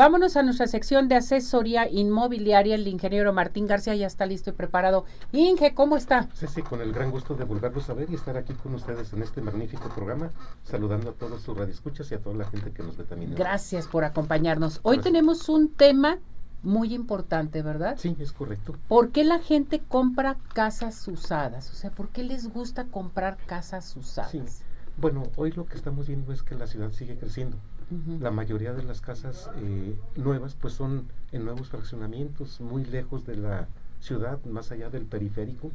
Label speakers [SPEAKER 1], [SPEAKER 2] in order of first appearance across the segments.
[SPEAKER 1] Vámonos a nuestra sección de asesoría inmobiliaria. El ingeniero Martín García ya está listo y preparado. Inge, ¿cómo está?
[SPEAKER 2] Sí, sí, con el gran gusto de volverlos a ver y estar aquí con ustedes en este magnífico programa, saludando a todos sus radioescuchas y a toda la gente que nos ve también.
[SPEAKER 1] Gracias por acompañarnos. Hoy tenemos un tema muy importante, ¿verdad?
[SPEAKER 2] Sí, es correcto.
[SPEAKER 1] ¿Por qué la gente compra casas usadas? O sea, ¿por qué les gusta comprar casas usadas? Sí.
[SPEAKER 2] Bueno, hoy lo que estamos viendo es que la ciudad sigue creciendo. La mayoría de las casas eh, nuevas pues son en nuevos fraccionamientos, muy lejos de la ciudad, más allá del periférico,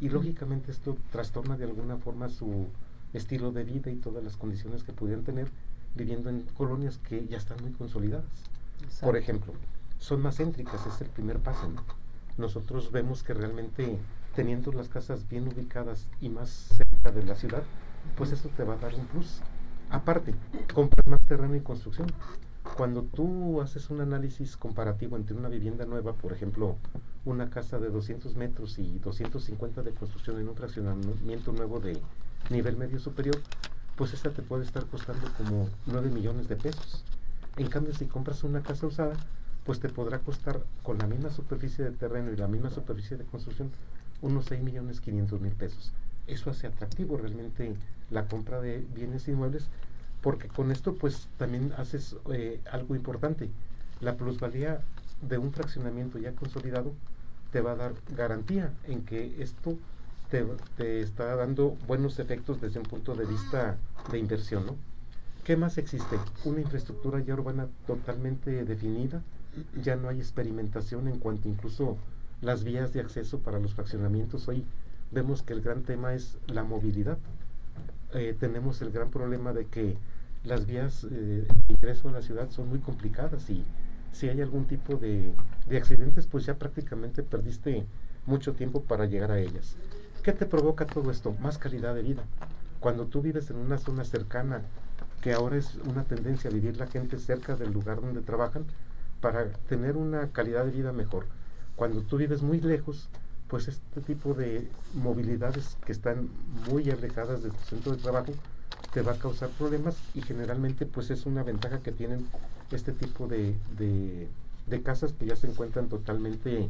[SPEAKER 2] y lógicamente esto trastorna de alguna forma su estilo de vida y todas las condiciones que pudieran tener viviendo en colonias que ya están muy consolidadas. Por ejemplo, son más céntricas, es el primer paso. Nosotros vemos que realmente teniendo las casas bien ubicadas y más cerca de la ciudad, pues eso te va a dar un plus. Aparte, compras más terreno y construcción. Cuando tú haces un análisis comparativo entre una vivienda nueva, por ejemplo, una casa de 200 metros y 250 de construcción en un fraccionamiento nuevo de nivel medio superior, pues esa te puede estar costando como 9 millones de pesos. En cambio, si compras una casa usada, pues te podrá costar con la misma superficie de terreno y la misma superficie de construcción unos 6 millones 500 mil pesos eso hace atractivo realmente la compra de bienes inmuebles, porque con esto pues también haces eh, algo importante. La plusvalía de un fraccionamiento ya consolidado te va a dar garantía en que esto te, te, está dando buenos efectos desde un punto de vista de inversión, ¿no? ¿Qué más existe? Una infraestructura ya urbana totalmente definida, ya no hay experimentación en cuanto incluso las vías de acceso para los fraccionamientos hoy vemos que el gran tema es la movilidad. Eh, tenemos el gran problema de que las vías eh, de ingreso a la ciudad son muy complicadas y si hay algún tipo de, de, accidentes, pues ya prácticamente perdiste mucho tiempo para llegar a ellas. ¿Qué te provoca todo esto? Más calidad de vida. Cuando tú vives en una zona cercana, que ahora es una tendencia a vivir la gente cerca del lugar donde trabajan, para tener una calidad de vida mejor. Cuando tú vives muy lejos, pues este tipo de movilidades que están muy alejadas de tu centro de trabajo te va a causar problemas y generalmente pues es una ventaja que tienen este tipo de, de, casas que ya se encuentran totalmente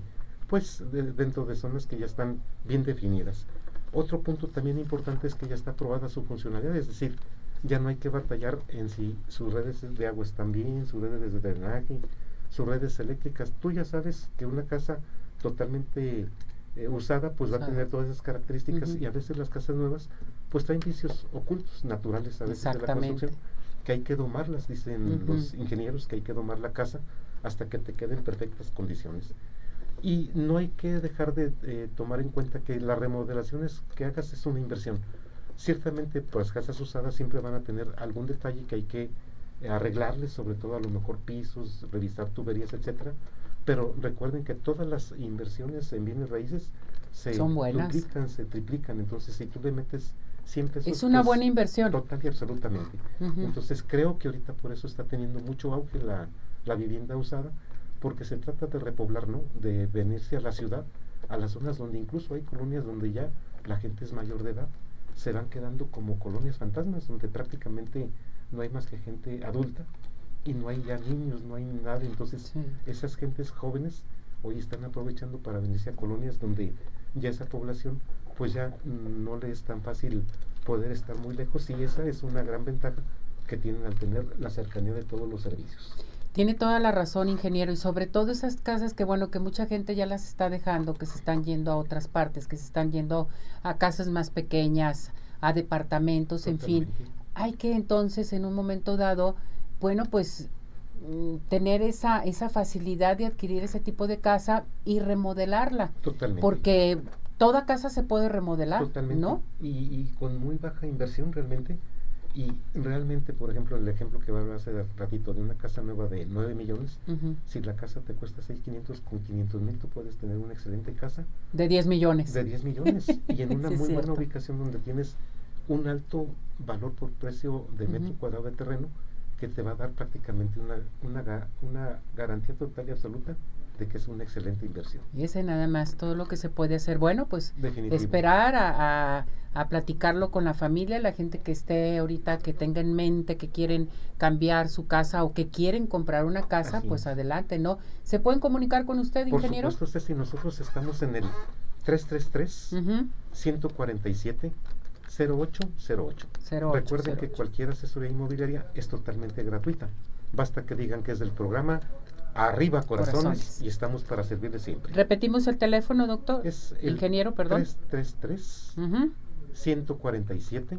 [SPEAKER 2] pues dentro de zonas que ya están bien definidas. Otro punto también importante es que ya está aprobada su funcionalidad, es decir, ya no hay que batallar en si sus redes de agua están bien, sus redes de drenaje, sus redes eléctricas. Tú ya sabes que una casa totalmente eh, usada, pues va a tener todas esas características y a veces las casas nuevas, pues traen vicios ocultos, naturales a veces de la construcción, que hay que domarlas, dicen los ingenieros, que hay que domar la casa hasta que te queden en perfectas condiciones. Y no hay que dejar de eh, tomar en cuenta que las remodelaciones que hagas es una inversión. Ciertamente, pues casas usadas siempre van a tener algún detalle que hay que arreglarles, sobre todo a lo mejor pisos, revisar tuberías, etcétera pero recuerden que todas las inversiones en bienes raíces se duplican, se triplican. Entonces, si tú le metes siempre
[SPEAKER 1] Es una pues, buena inversión.
[SPEAKER 2] Total y absolutamente. Entonces, creo que ahorita por eso está teniendo mucho auge la, la vivienda usada, porque se trata de repoblar, ¿no? De venirse a la ciudad, a las zonas donde incluso hay colonias donde ya la gente es mayor de edad, se van quedando como colonias fantasmas, donde prácticamente no hay más que gente adulta y no hay ya niños, no hay nada. Entonces, esas gentes jóvenes hoy están aprovechando para venirse a colonias donde ya esa población, pues ya no le es tan fácil poder estar muy lejos y esa es una gran ventaja que tienen al tener la cercanía de todos los servicios.
[SPEAKER 1] Tiene toda la razón, ingeniero, y sobre todo esas casas que, bueno, que mucha gente ya las está dejando, que se están yendo a otras partes, que se están yendo a casas más pequeñas, a departamentos, en fin. Hay que entonces, en un momento dado, bueno, pues mm, tener esa, esa facilidad de adquirir ese tipo de casa y remodelarla.
[SPEAKER 2] Totalmente.
[SPEAKER 1] Porque toda casa se puede remodelar, Totalmente. ¿no?
[SPEAKER 2] Y, con muy baja inversión realmente. Y realmente, por ejemplo, el ejemplo que va a hace ratito de una casa nueva de 9 millones, si la casa te cuesta 6,500, con 500 mil tú puedes tener una excelente casa.
[SPEAKER 1] De 10 millones.
[SPEAKER 2] De 10 millones. y en una muy buena ubicación donde tienes un alto valor por precio de metro cuadrado de terreno que te va a dar prácticamente una, una, una garantía total y absoluta de que es una excelente inversión.
[SPEAKER 1] Y ese nada más, todo lo que se puede hacer. Bueno, pues esperar a, a, platicarlo con la familia, la gente que esté ahorita, que tenga en mente que quieren cambiar su casa o que quieren comprar una casa, pues adelante, ¿no? ¿Se pueden comunicar con usted, ingeniero?
[SPEAKER 2] Por supuesto, si nosotros estamos en el 333 147 0808. Recuerden que cualquier asesoría inmobiliaria es totalmente gratuita. Basta que digan que es del programa Arriba corazones, y estamos para servirles siempre.
[SPEAKER 1] Repetimos el teléfono, doctor. Es el ingeniero, perdón.
[SPEAKER 2] 333 147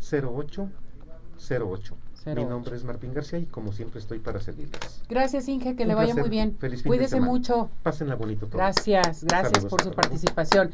[SPEAKER 2] 0808. Mi nombre es Martín García y como siempre estoy para servirles.
[SPEAKER 1] Gracias, Inge, que le vaya muy bien. Feliz Cuídese mucho.
[SPEAKER 2] Pásenla bonito
[SPEAKER 1] Gracias, gracias por su participación.